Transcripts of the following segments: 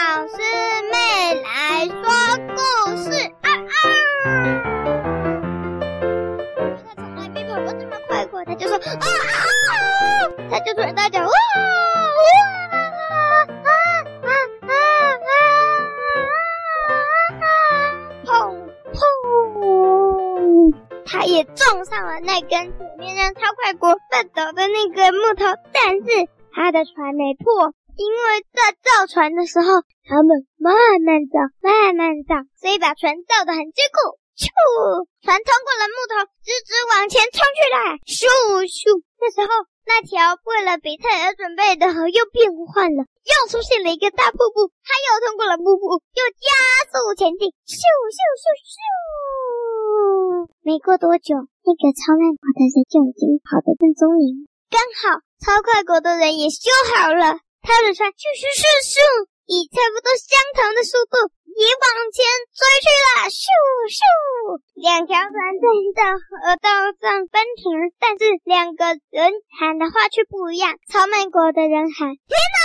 老师妹来说故事啊啊！他从来没跑过这么快过，他就说啊啊啊！他就突然大叫哇哇啊啊啊啊啊！砰砰！他也撞上了那根前面让超快过奋斗的那个木头，但是他的船没破。因为在造船的时候，他们慢慢造，慢慢造，所以把船造得很坚固。咻，船通过了木头，直直往前冲去啦。咻咻，这时候那条为了比赛而准备的河又变换了，又出现了一个大瀑布。它又通过了瀑布，又加速前进。咻咻咻咻，没过多久，那个超慢国的人就已经跑得正踪影。刚好超快国的人也修好了。他的船咻咻咻咻，以差不多相同的速度也往前追去了。咻咻，两条船在的河道上奔腾，但是两个人喊的话却不一样。超美国的人喊：“天哪！”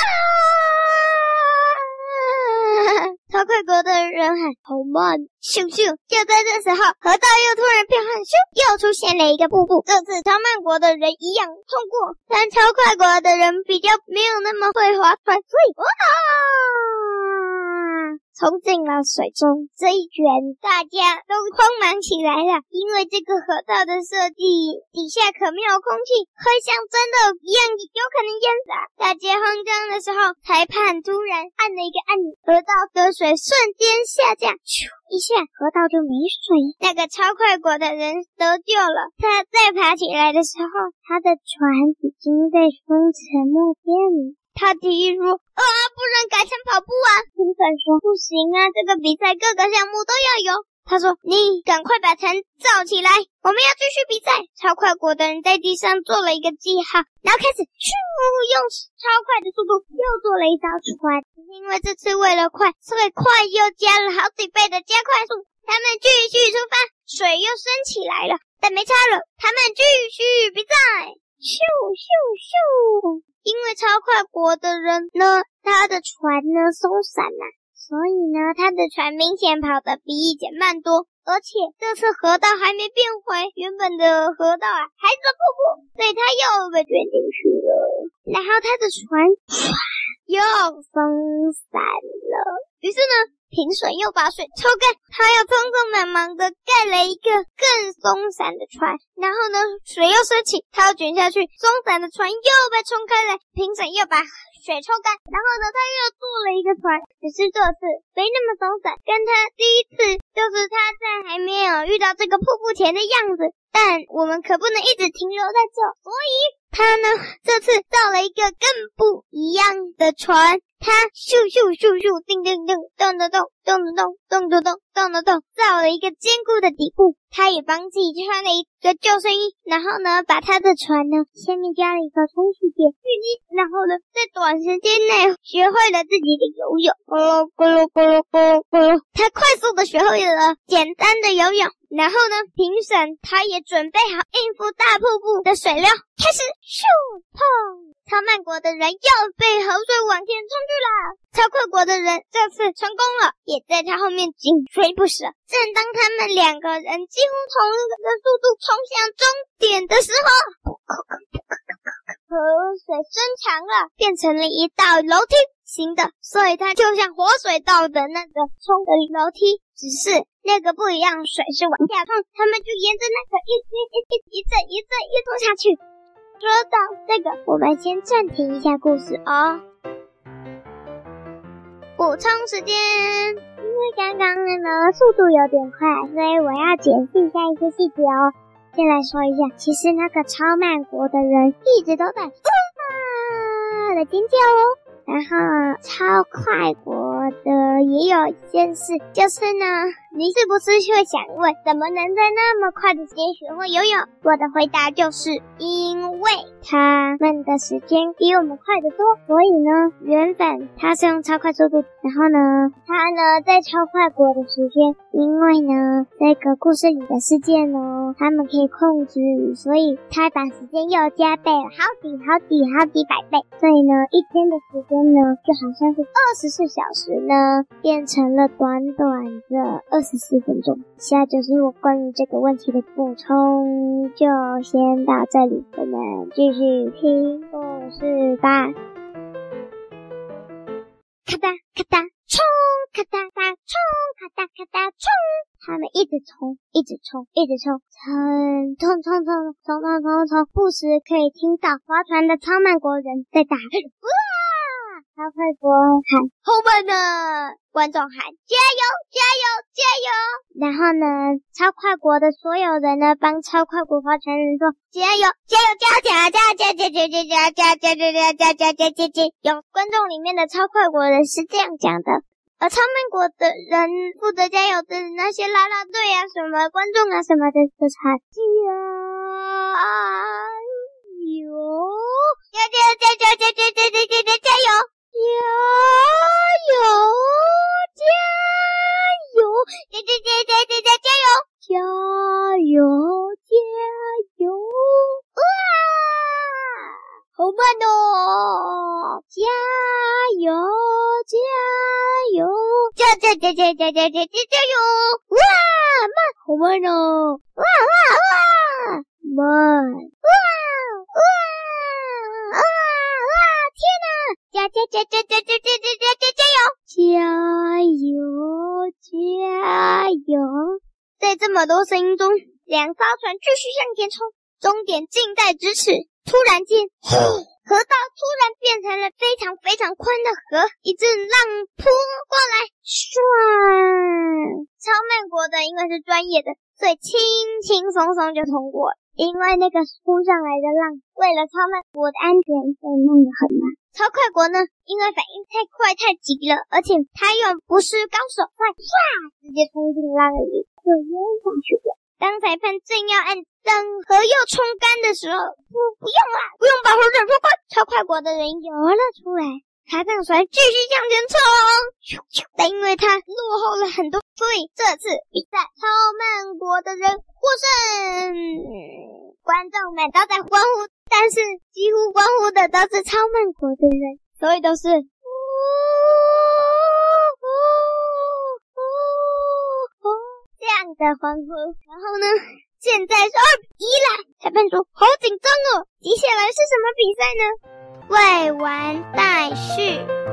超快国的人喊：“好慢！”咻咻，就在这时候，河道又突然变很，咻，又出现了一个瀑布。这次超慢国的人一样通过，但超快国的人比较没有那么会划船，所以哇！冲进了水中，这一卷大家都慌忙起来了，因为这个河道的设计底下可没有空气，会像真的一样有可能淹死。大家慌张的时候，裁判突然按了一个按钮，河道的水瞬间下降，咻一下，河道就没水。那个超快国的人得救了，他再爬起来的时候，他的船已经被风沉没电了。他提议说：“啊，不然改成跑步啊！”评审说：“不行啊，这个比赛各个项目都要有。”他说：“你赶快把船造起来，我们要继续比赛。”超快国的人在地上做了一个记号，然后开始咻，用超快的速度又做了一艘船。因为这次为了快，所以快又加了好几倍的加快速。他们继续出发，水又升起来了，但没差了。他们继续比赛，咻咻咻。因为超快国的人呢，他的船呢松散了，所以呢，他的船明显跑得比以前慢多，而且这次河道还没变回原本的河道啊，还是瀑布，所以他又被卷进去了。然后他的船唰又松散了，于是呢。评审又把水抽干，他又匆匆忙忙的盖了一个更松散的船，然后呢，水又升起，他又卷下去，松散的船又被冲开了。评审又把水抽干，然后呢，他又做了一个船，只是这次没那么松散，跟他第一次就是他在还没有遇到这个瀑布前的样子。但我们可不能一直停留在这，所以他呢，这次造了一个更不一样的船。他咻咻咻咻，叮叮叮，咚咚咚，咚咚咚，咚咚咚，咚咚咚，造了一个坚固的底部。他也帮自己穿了一个救生衣，然后呢，把他的船呢，下面加了一个充气垫，然后呢，在短时间内学会了自己的游泳，咕噜咕噜咕噜咕噜咕噜，他快速的学会了简单的游泳。然后呢，评审他也准备好应付大瀑布的水流，开始咻。超慢国的人又被河水往前冲去了，超快国的人这次成功了，也在他后面紧追不舍。正当他们两个人几乎同一个速度冲向终点的时候，河水增强了，变成了一道楼梯形的，所以它就像活水道的那个冲的楼梯，只是那个不一样，水是往下冲，他们就沿着那个一一一一一阵一阵一冲下去。说到这个，我们先暂停一下故事哦。补充时间，因为刚刚呢速度有点快，所以我要解释一下一些细节哦。先来说一下，其实那个超慢国的人一直都在啊的尖叫哦。然后超快国的也有一件事，就是呢，你是不是会想问，怎么能在那么快的时间学会游泳？我的回答就是，因为他们的时间比我们快得多，所以呢，原本他是用超快速度，然后呢，他呢在超快国的时间，因为呢，这个故事里的世界呢，他们可以控制，所以他把时间又加倍了，好几好几好几百倍，所以呢，一天的时间呢，就好像是二十四小时呢，变成了短短的二。十四分钟，以下就是我关于这个问题的补充，就先到这里，我们继续续听故事吧。咔哒咔哒冲，咔哒哒冲，咔哒咔哒冲，他们一直冲，一直冲，一直冲，冲冲冲冲冲冲冲冲，不时可以听到划船的超曼国人在打。超快国喊后面的观众喊加油加油加油！然后呢，超快国的所有人呢，帮超快国发传人说加油加油加油加油加油加油加油加油加油加加加加加加加加！有观众里面的超快国人是这样讲的，而超慢国的人负责加油的那些啦啦队啊，什么观众啊什么的都喊加油加油加加加加加加加加加油！加油！加油！加加加加加加加油！加油！加油！哇！好慢哦！加油！加油！加加加加加加加加加油！哇！慢，好慢哦！哇哇哇！慢！哇哇！加加加加加加加加加加油！加油！加油！在这么多声音中，两艘船继续向前冲，终点近在咫尺。突然间，河道突然变成了非常非常宽的河，一阵浪扑过来，唰！超慢国的因为是专业的，所以轻轻松松就通过。因为那个扑上来的浪，为了超慢国的安全，所以弄得很慢。超快国呢，因为反应太快太急了，而且他又不是高手，快唰，直接冲进浪里，就淹下去了。当裁判正要按灯和又冲干的时候，不，不用了，不用把河水冲干。超快国的人游了出来，裁判船继续向前冲，但因为他落后了很多，所以这次比赛超慢国的人获胜。观众们都在欢呼。但是几乎关乎的都是超慢国的人，所以都是呜呜呜呜这样的欢呼。然后呢，现在是二比一了。裁判说：“好紧张哦，接下来是什么比赛呢？”未完待续。